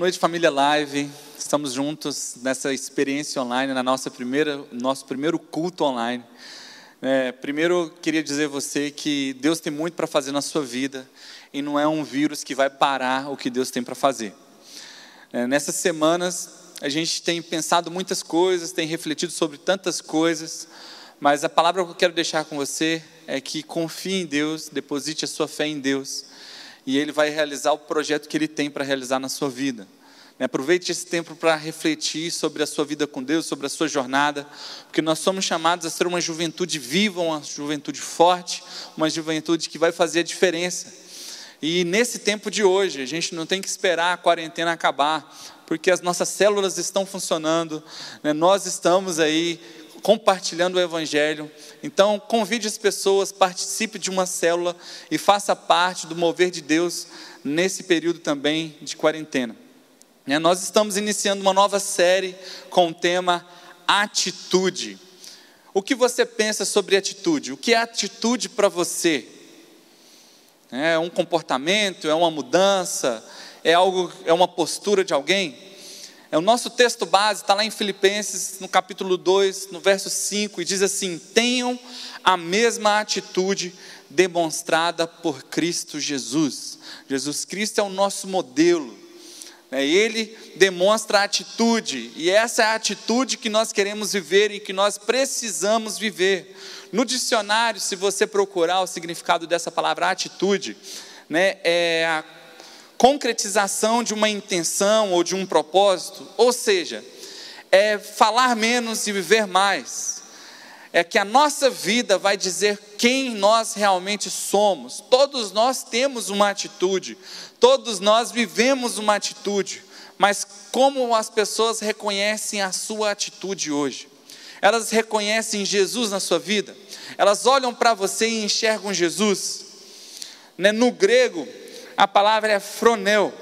Noite, família Live. Estamos juntos nessa experiência online, na nossa primeira, nosso primeiro culto online. É, primeiro, queria dizer a você que Deus tem muito para fazer na sua vida e não é um vírus que vai parar o que Deus tem para fazer. É, nessas semanas, a gente tem pensado muitas coisas, tem refletido sobre tantas coisas, mas a palavra que eu quero deixar com você é que confie em Deus, deposite a sua fé em Deus e Ele vai realizar o projeto que Ele tem para realizar na sua vida. Né, aproveite esse tempo para refletir sobre a sua vida com Deus, sobre a sua jornada, porque nós somos chamados a ser uma juventude viva, uma juventude forte, uma juventude que vai fazer a diferença. E nesse tempo de hoje, a gente não tem que esperar a quarentena acabar, porque as nossas células estão funcionando, né? nós estamos aí compartilhando o Evangelho. Então, convide as pessoas, participe de uma célula e faça parte do mover de Deus nesse período também de quarentena. Né, nós estamos iniciando uma nova série com o tema Atitude. O que você pensa sobre atitude? O que é atitude para você? É um comportamento? É uma mudança? É algo? É uma postura de alguém? É, o nosso texto base está lá em Filipenses, no capítulo 2, no verso 5, e diz assim: Tenham a mesma atitude demonstrada por Cristo Jesus. Jesus Cristo é o nosso modelo. Né? Ele demonstra a atitude, e essa é a atitude que nós queremos viver e que nós precisamos viver. No dicionário, se você procurar o significado dessa palavra atitude, né, é a concretização de uma intenção ou de um propósito, ou seja, é falar menos e viver mais. É que a nossa vida vai dizer quem nós realmente somos. Todos nós temos uma atitude, todos nós vivemos uma atitude, mas como as pessoas reconhecem a sua atitude hoje? Elas reconhecem Jesus na sua vida? Elas olham para você e enxergam Jesus? Né, no grego, a palavra é fronel,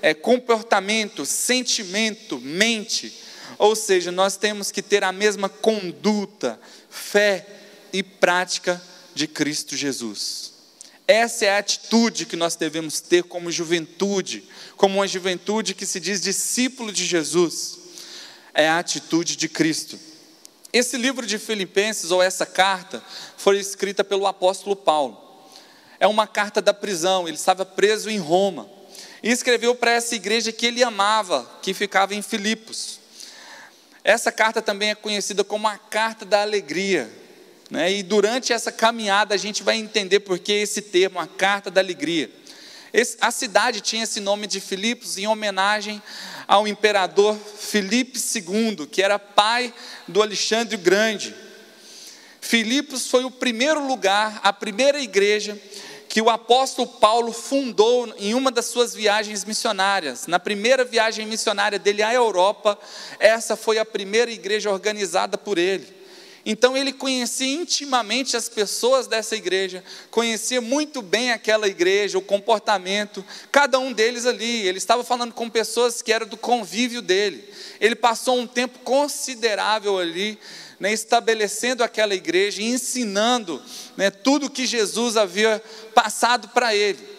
é comportamento, sentimento, mente. Ou seja, nós temos que ter a mesma conduta, fé e prática de Cristo Jesus. Essa é a atitude que nós devemos ter como juventude, como uma juventude que se diz discípulo de Jesus. É a atitude de Cristo. Esse livro de Filipenses, ou essa carta, foi escrita pelo apóstolo Paulo é uma carta da prisão, ele estava preso em Roma. E escreveu para essa igreja que ele amava, que ficava em Filipos. Essa carta também é conhecida como a carta da alegria. Né? E durante essa caminhada a gente vai entender por que esse termo, a carta da alegria. Esse, a cidade tinha esse nome de Filipos em homenagem ao imperador Filipe II, que era pai do Alexandre o Grande. Filipos foi o primeiro lugar, a primeira igreja que o apóstolo Paulo fundou em uma das suas viagens missionárias. Na primeira viagem missionária dele à Europa, essa foi a primeira igreja organizada por ele. Então ele conhecia intimamente as pessoas dessa igreja, conhecia muito bem aquela igreja, o comportamento, cada um deles ali. Ele estava falando com pessoas que eram do convívio dele. Ele passou um tempo considerável ali né, estabelecendo aquela igreja e ensinando né, tudo que Jesus havia passado para ele.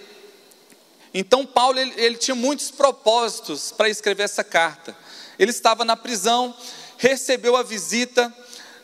Então, Paulo ele, ele tinha muitos propósitos para escrever essa carta. Ele estava na prisão, recebeu a visita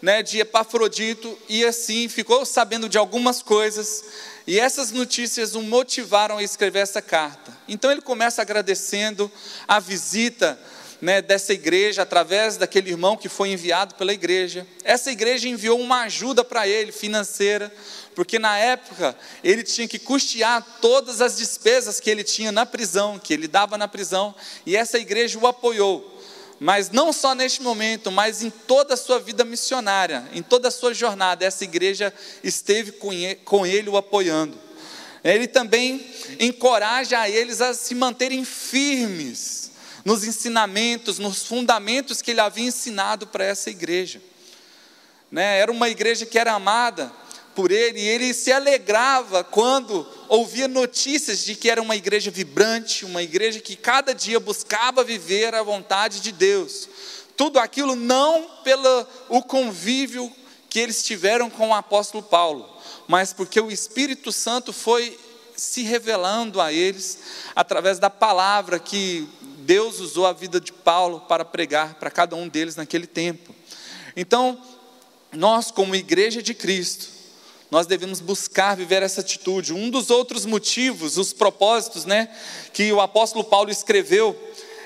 né, de Epafrodito e assim ficou sabendo de algumas coisas. E essas notícias o motivaram a escrever essa carta. Então ele começa agradecendo a visita né, dessa igreja através daquele irmão que foi enviado pela igreja. Essa igreja enviou uma ajuda para ele financeira, porque na época ele tinha que custear todas as despesas que ele tinha na prisão, que ele dava na prisão, e essa igreja o apoiou. Mas não só neste momento, mas em toda a sua vida missionária, em toda a sua jornada, essa igreja esteve com ele o apoiando. Ele também encoraja eles a se manterem firmes nos ensinamentos, nos fundamentos que ele havia ensinado para essa igreja. Né? Era uma igreja que era amada por ele, e ele se alegrava quando ouvia notícias de que era uma igreja vibrante, uma igreja que cada dia buscava viver a vontade de Deus. Tudo aquilo não pelo o convívio que eles tiveram com o apóstolo Paulo, mas porque o Espírito Santo foi se revelando a eles através da palavra que Deus usou a vida de Paulo para pregar para cada um deles naquele tempo. Então, nós, como igreja de Cristo, nós devemos buscar viver essa atitude. Um dos outros motivos, os propósitos, né, que o apóstolo Paulo escreveu,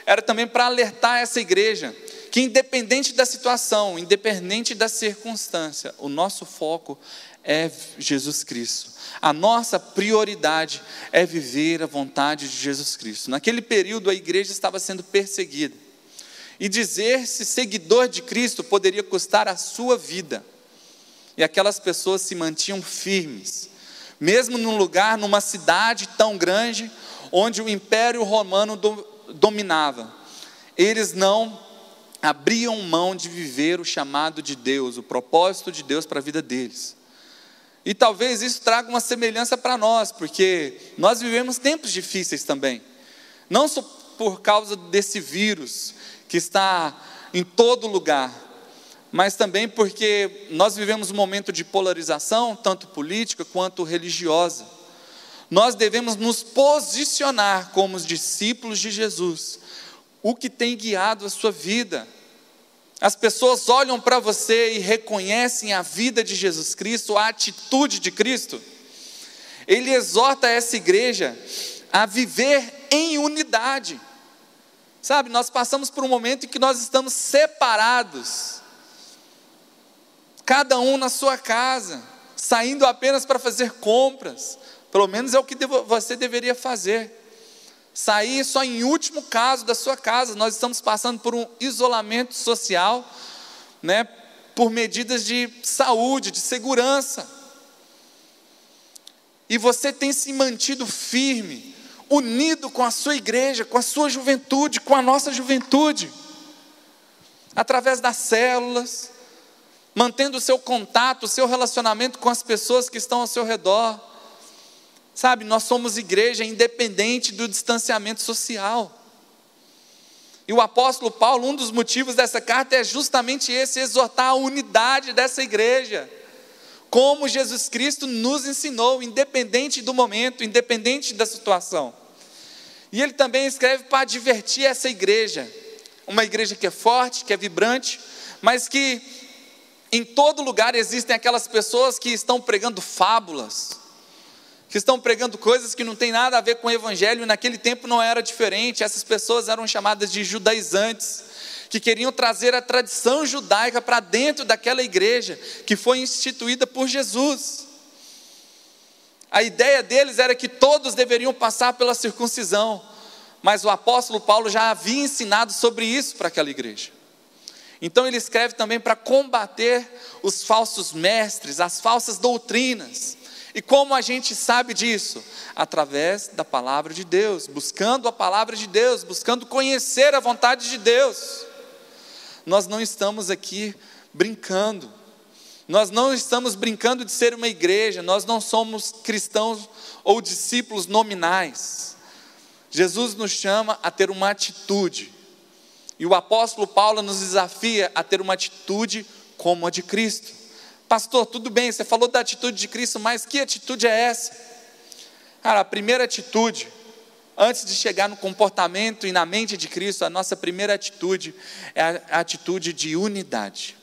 era também para alertar essa igreja que independente da situação, independente da circunstância, o nosso foco é Jesus Cristo. A nossa prioridade é viver a vontade de Jesus Cristo. Naquele período a igreja estava sendo perseguida. E dizer-se seguidor de Cristo poderia custar a sua vida. E aquelas pessoas se mantinham firmes, mesmo num lugar, numa cidade tão grande, onde o Império Romano do, dominava. Eles não abriam mão de viver o chamado de Deus, o propósito de Deus para a vida deles. E talvez isso traga uma semelhança para nós, porque nós vivemos tempos difíceis também. Não só por causa desse vírus que está em todo lugar, mas também porque nós vivemos um momento de polarização, tanto política quanto religiosa. Nós devemos nos posicionar como os discípulos de Jesus, o que tem guiado a sua vida. As pessoas olham para você e reconhecem a vida de Jesus Cristo, a atitude de Cristo. Ele exorta essa igreja a viver em unidade. Sabe, nós passamos por um momento em que nós estamos separados, cada um na sua casa, saindo apenas para fazer compras, pelo menos é o que você deveria fazer sair só em último caso da sua casa. Nós estamos passando por um isolamento social, né, por medidas de saúde, de segurança. E você tem se mantido firme, unido com a sua igreja, com a sua juventude, com a nossa juventude, através das células, mantendo o seu contato, o seu relacionamento com as pessoas que estão ao seu redor Sabe, nós somos igreja independente do distanciamento social. E o apóstolo Paulo, um dos motivos dessa carta é justamente esse: exortar a unidade dessa igreja. Como Jesus Cristo nos ensinou, independente do momento, independente da situação. E ele também escreve para divertir essa igreja, uma igreja que é forte, que é vibrante, mas que em todo lugar existem aquelas pessoas que estão pregando fábulas, que estão pregando coisas que não tem nada a ver com o evangelho, e naquele tempo não era diferente, essas pessoas eram chamadas de judaizantes, que queriam trazer a tradição judaica para dentro daquela igreja que foi instituída por Jesus. A ideia deles era que todos deveriam passar pela circuncisão, mas o apóstolo Paulo já havia ensinado sobre isso para aquela igreja. Então ele escreve também para combater os falsos mestres, as falsas doutrinas. E como a gente sabe disso? Através da palavra de Deus, buscando a palavra de Deus, buscando conhecer a vontade de Deus. Nós não estamos aqui brincando, nós não estamos brincando de ser uma igreja, nós não somos cristãos ou discípulos nominais. Jesus nos chama a ter uma atitude, e o apóstolo Paulo nos desafia a ter uma atitude como a de Cristo. Pastor, tudo bem, você falou da atitude de Cristo, mas que atitude é essa? Cara, a primeira atitude, antes de chegar no comportamento e na mente de Cristo, a nossa primeira atitude é a atitude de unidade.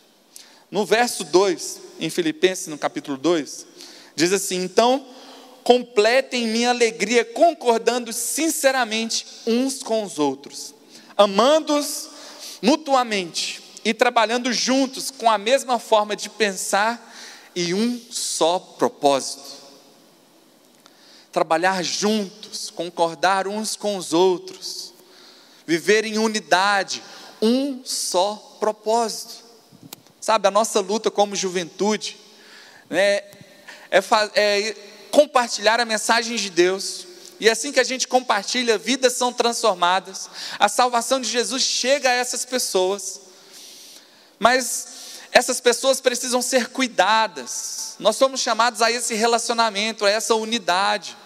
No verso 2, em Filipenses, no capítulo 2, diz assim: Então, completem minha alegria, concordando sinceramente uns com os outros, amando-os mutuamente e trabalhando juntos com a mesma forma de pensar e um só propósito. Trabalhar juntos, concordar uns com os outros, viver em unidade, um só propósito. Sabe, a nossa luta como juventude né, é, é compartilhar a mensagem de Deus, e assim que a gente compartilha, vidas são transformadas, a salvação de Jesus chega a essas pessoas. Mas essas pessoas precisam ser cuidadas. Nós somos chamados a esse relacionamento, a essa unidade.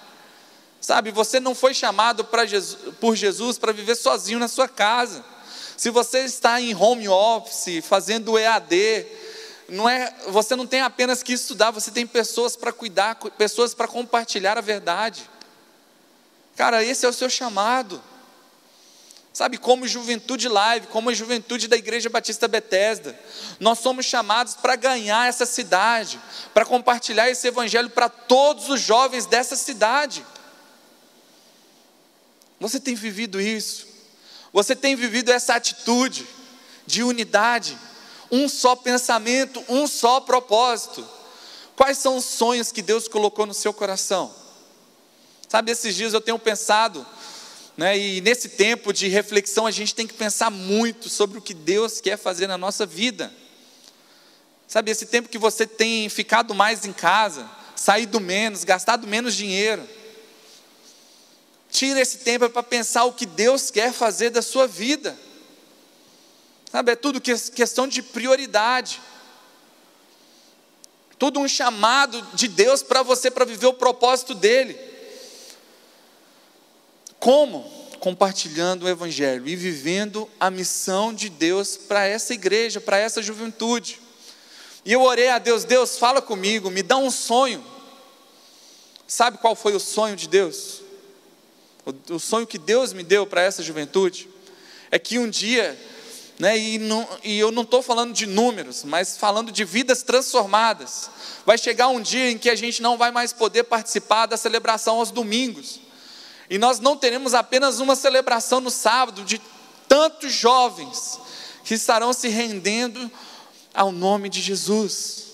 Sabe, você não foi chamado Jesus, por Jesus para viver sozinho na sua casa. Se você está em home office, fazendo EAD, não é, você não tem apenas que estudar, você tem pessoas para cuidar, pessoas para compartilhar a verdade. Cara, esse é o seu chamado. Sabe, como juventude live, como a juventude da Igreja Batista Betesda, nós somos chamados para ganhar essa cidade, para compartilhar esse evangelho para todos os jovens dessa cidade. Você tem vivido isso? Você tem vivido essa atitude de unidade, um só pensamento, um só propósito? Quais são os sonhos que Deus colocou no seu coração? Sabe, esses dias eu tenho pensado né? E nesse tempo de reflexão, a gente tem que pensar muito sobre o que Deus quer fazer na nossa vida. Sabe, esse tempo que você tem ficado mais em casa, saído menos, gastado menos dinheiro. Tira esse tempo para pensar o que Deus quer fazer da sua vida. Sabe, é tudo questão de prioridade. Tudo um chamado de Deus para você para viver o propósito dele. Como? Compartilhando o Evangelho e vivendo a missão de Deus para essa igreja, para essa juventude. E eu orei a Deus: Deus, fala comigo, me dá um sonho. Sabe qual foi o sonho de Deus? O, sonho que Deus me deu para essa juventude é que um dia, né, e, não, e eu não estou falando de números, mas falando de vidas transformadas. Vai chegar um dia em que a gente não vai mais poder participar da celebração aos domingos e nós não teremos apenas uma celebração no sábado de tantos jovens que estarão se rendendo ao nome de Jesus.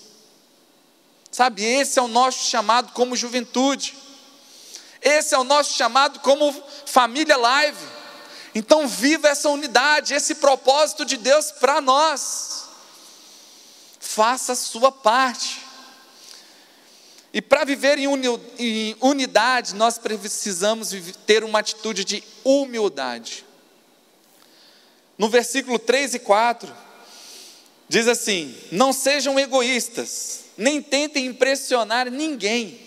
Sabe, esse é o nosso chamado como juventude. Esse é o nosso chamado como família live. Então, viva essa unidade, esse propósito de Deus para nós. Faça a sua parte. E para viver em unidade, nós precisamos ter uma atitude de humildade. No versículo 3 e 4, diz assim: Não sejam egoístas, nem tentem impressionar ninguém,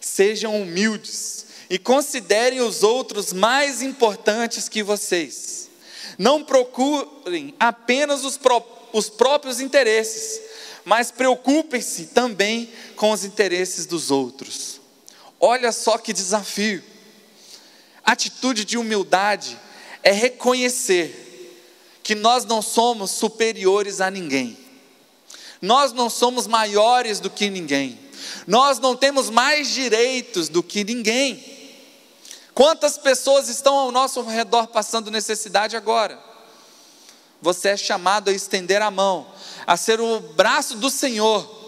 sejam humildes e considerem os outros mais importantes que vocês. Não procurem apenas os, pró os próprios interesses, mas preocupem-se também com os interesses dos outros. Olha só que desafio. Atitude de humildade é reconhecer que nós não somos superiores a ninguém, nós não somos maiores do que ninguém, nós não temos mais direitos do que ninguém. Quantas pessoas estão ao nosso redor passando necessidade agora? Você é chamado a estender a mão, a ser o braço do Senhor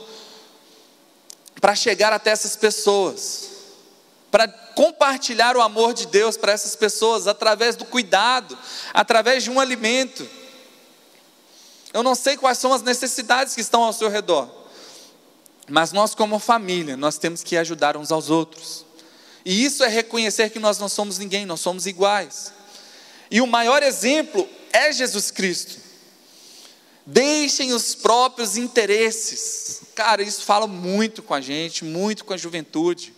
para chegar até essas pessoas, para compartilhar o amor de Deus para essas pessoas através do cuidado, através de um alimento. Eu não sei quais são as necessidades que estão ao seu redor, mas nós como família, nós temos que ajudar uns aos outros. E isso é reconhecer que nós não somos ninguém, nós somos iguais. E o maior exemplo é Jesus Cristo. Deixem os próprios interesses. Cara, isso fala muito com a gente, muito com a juventude,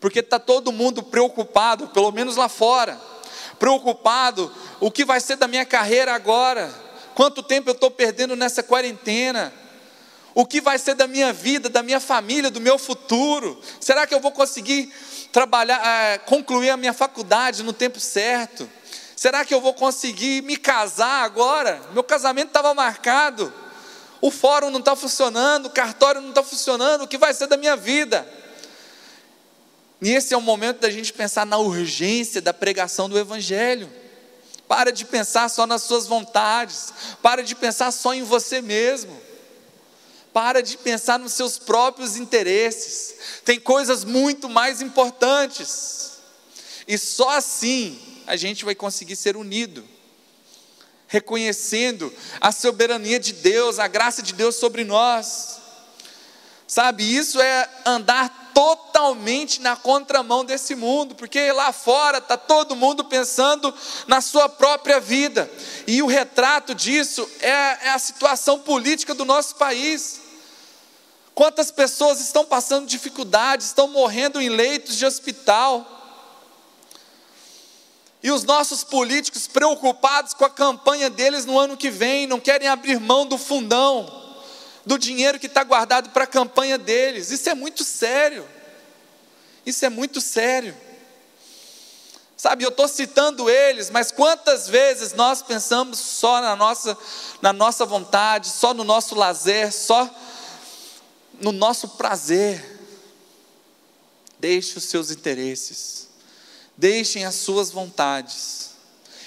porque está todo mundo preocupado, pelo menos lá fora, preocupado: o que vai ser da minha carreira agora? Quanto tempo eu estou perdendo nessa quarentena? O que vai ser da minha vida, da minha família, do meu futuro? Será que eu vou conseguir trabalhar, é, concluir a minha faculdade no tempo certo? Será que eu vou conseguir me casar agora? Meu casamento estava marcado. O fórum não está funcionando, o cartório não está funcionando. O que vai ser da minha vida? E esse é o momento da gente pensar na urgência da pregação do Evangelho. Para de pensar só nas suas vontades. Para de pensar só em você mesmo. Para de pensar nos seus próprios interesses. Tem coisas muito mais importantes. E só assim a gente vai conseguir ser unido, reconhecendo a soberania de Deus, a graça de Deus sobre nós. Sabe, isso é andar totalmente na contramão desse mundo, porque lá fora está todo mundo pensando na sua própria vida, e o retrato disso é, é a situação política do nosso país. Quantas pessoas estão passando dificuldades, estão morrendo em leitos de hospital, e os nossos políticos preocupados com a campanha deles no ano que vem, não querem abrir mão do fundão, do dinheiro que está guardado para a campanha deles. Isso é muito sério. Isso é muito sério. Sabe, eu estou citando eles, mas quantas vezes nós pensamos só na nossa, na nossa vontade, só no nosso lazer, só no nosso prazer? Deixe os seus interesses, deixem as suas vontades,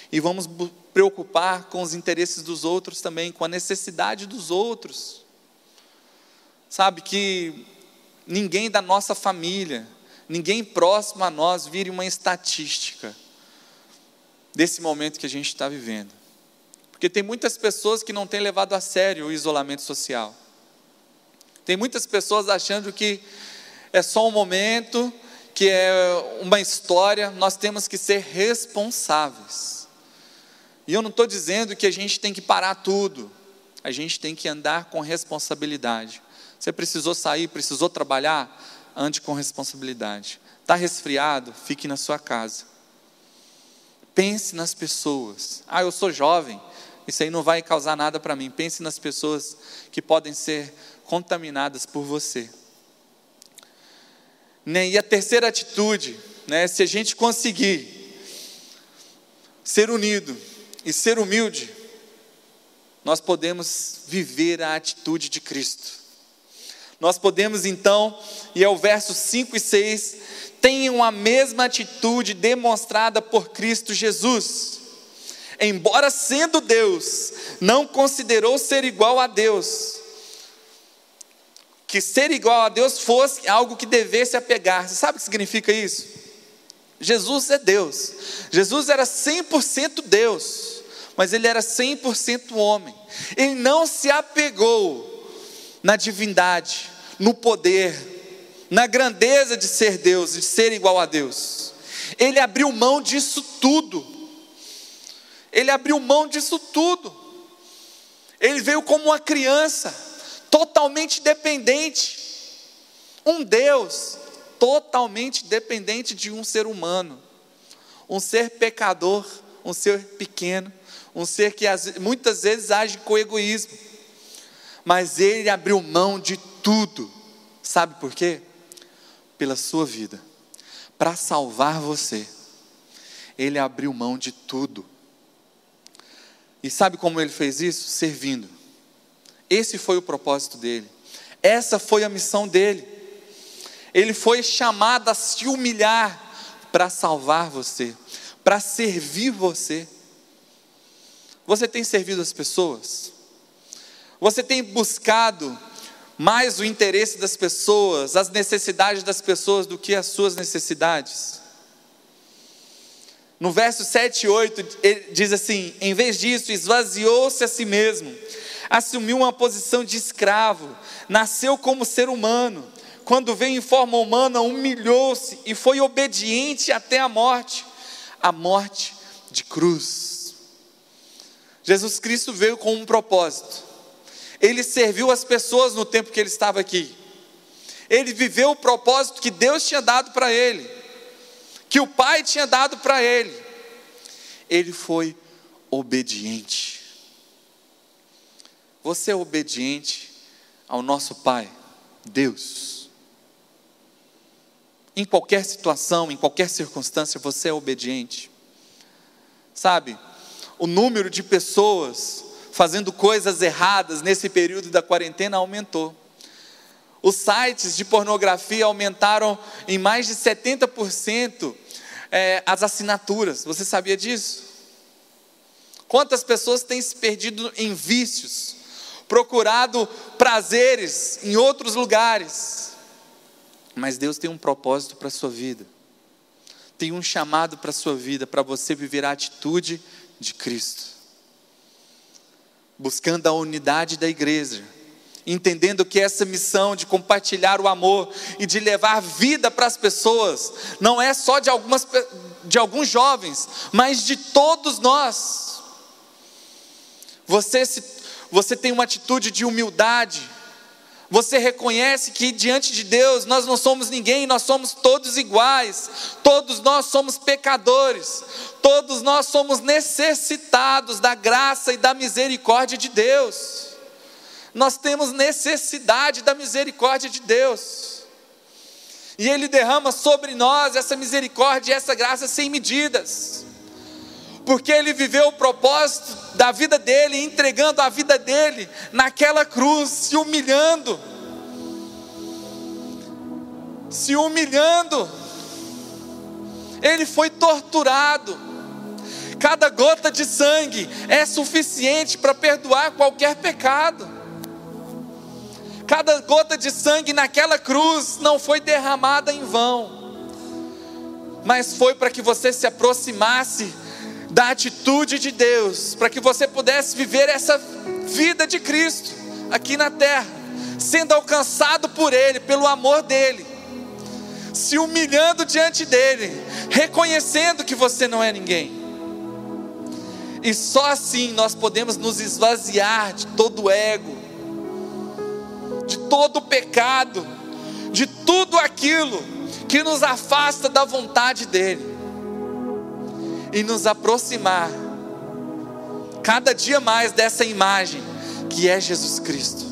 e vamos preocupar com os interesses dos outros também, com a necessidade dos outros. Sabe que ninguém da nossa família, ninguém próximo a nós vire uma estatística desse momento que a gente está vivendo. Porque tem muitas pessoas que não têm levado a sério o isolamento social. Tem muitas pessoas achando que é só um momento, que é uma história, nós temos que ser responsáveis. E eu não estou dizendo que a gente tem que parar tudo, a gente tem que andar com responsabilidade. Você precisou sair, precisou trabalhar, ande com responsabilidade. Está resfriado? Fique na sua casa. Pense nas pessoas. Ah, eu sou jovem, isso aí não vai causar nada para mim. Pense nas pessoas que podem ser contaminadas por você. Né? E a terceira atitude, né, se a gente conseguir ser unido e ser humilde, nós podemos viver a atitude de Cristo nós podemos então, e é o verso 5 e 6, tenham a mesma atitude demonstrada por Cristo Jesus. Embora sendo Deus, não considerou ser igual a Deus, que ser igual a Deus fosse algo que devesse apegar. Você sabe o que significa isso? Jesus é Deus. Jesus era 100% Deus, mas ele era 100% homem. Ele não se apegou na divindade, no poder, na grandeza de ser Deus, de ser igual a Deus. Ele abriu mão disso tudo. Ele abriu mão disso tudo. Ele veio como uma criança, totalmente dependente. Um Deus totalmente dependente de um ser humano. Um ser pecador, um ser pequeno, um ser que muitas vezes age com egoísmo. Mas ele abriu mão de tudo. Sabe por quê? Pela sua vida. Para salvar você. Ele abriu mão de tudo. E sabe como ele fez isso? Servindo. Esse foi o propósito dele. Essa foi a missão dele. Ele foi chamado a se humilhar para salvar você, para servir você. Você tem servido as pessoas? Você tem buscado mais o interesse das pessoas, as necessidades das pessoas do que as suas necessidades. No verso 7 e 8, ele diz assim: em vez disso, esvaziou-se a si mesmo, assumiu uma posição de escravo, nasceu como ser humano, quando veio em forma humana, humilhou-se e foi obediente até a morte a morte de cruz. Jesus Cristo veio com um propósito ele serviu as pessoas no tempo que ele estava aqui. Ele viveu o propósito que Deus tinha dado para ele, que o Pai tinha dado para ele. Ele foi obediente. Você é obediente ao nosso Pai, Deus. Em qualquer situação, em qualquer circunstância, você é obediente. Sabe, o número de pessoas fazendo coisas erradas nesse período da quarentena aumentou. Os sites de pornografia aumentaram em mais de 70% é, as assinaturas. Você sabia disso? Quantas pessoas têm se perdido em vícios, procurado prazeres em outros lugares? Mas Deus tem um propósito para a sua vida, tem um chamado para a sua vida, para você viver a atitude de Cristo buscando a unidade da igreja, entendendo que essa missão de compartilhar o amor e de levar vida para as pessoas não é só de algumas de alguns jovens, mas de todos nós. Você se, você tem uma atitude de humildade, você reconhece que diante de Deus nós não somos ninguém, nós somos todos iguais, todos nós somos pecadores, todos nós somos necessitados da graça e da misericórdia de Deus. Nós temos necessidade da misericórdia de Deus. E Ele derrama sobre nós essa misericórdia e essa graça sem medidas. Porque Ele viveu o propósito da vida dele, entregando a vida dele naquela cruz, se humilhando. Se humilhando. Ele foi torturado. Cada gota de sangue é suficiente para perdoar qualquer pecado. Cada gota de sangue naquela cruz não foi derramada em vão, mas foi para que você se aproximasse da atitude de Deus, para que você pudesse viver essa vida de Cristo aqui na terra, sendo alcançado por Ele, pelo amor dEle, se humilhando diante dEle, reconhecendo que você não é ninguém. E só assim nós podemos nos esvaziar de todo o ego, de todo o pecado, de tudo aquilo que nos afasta da vontade dEle, e nos aproximar cada dia mais dessa imagem que é Jesus Cristo.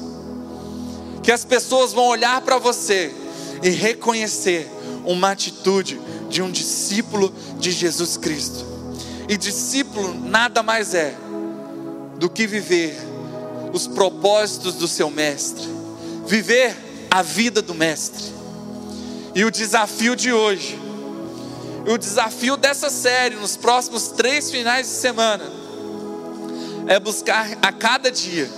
Que as pessoas vão olhar para você e reconhecer uma atitude de um discípulo de Jesus Cristo. E discípulo nada mais é do que viver os propósitos do seu mestre viver a vida do Mestre. E o desafio de hoje, o desafio dessa série, nos próximos três finais de semana, é buscar a cada dia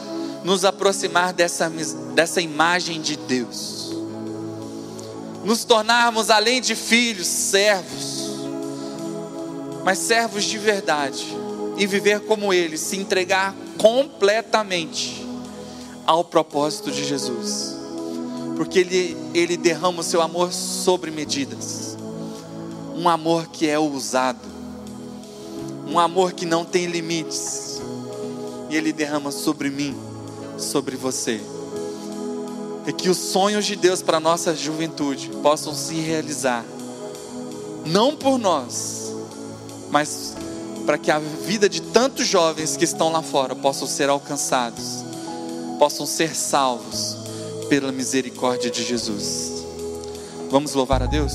nos aproximar dessa, dessa imagem de Deus, nos tornarmos, além de filhos, servos, mas servos de verdade, e viver como Ele, se entregar completamente ao propósito de Jesus, porque Ele, Ele derrama o seu amor sobre medidas, um amor que é ousado, um amor que não tem limites, e Ele derrama sobre mim, sobre você. E que os sonhos de Deus para a nossa juventude possam se realizar, não por nós, mas para que a vida de tantos jovens que estão lá fora possam ser alcançados possam ser salvos pela misericórdia de Jesus. Vamos louvar a Deus?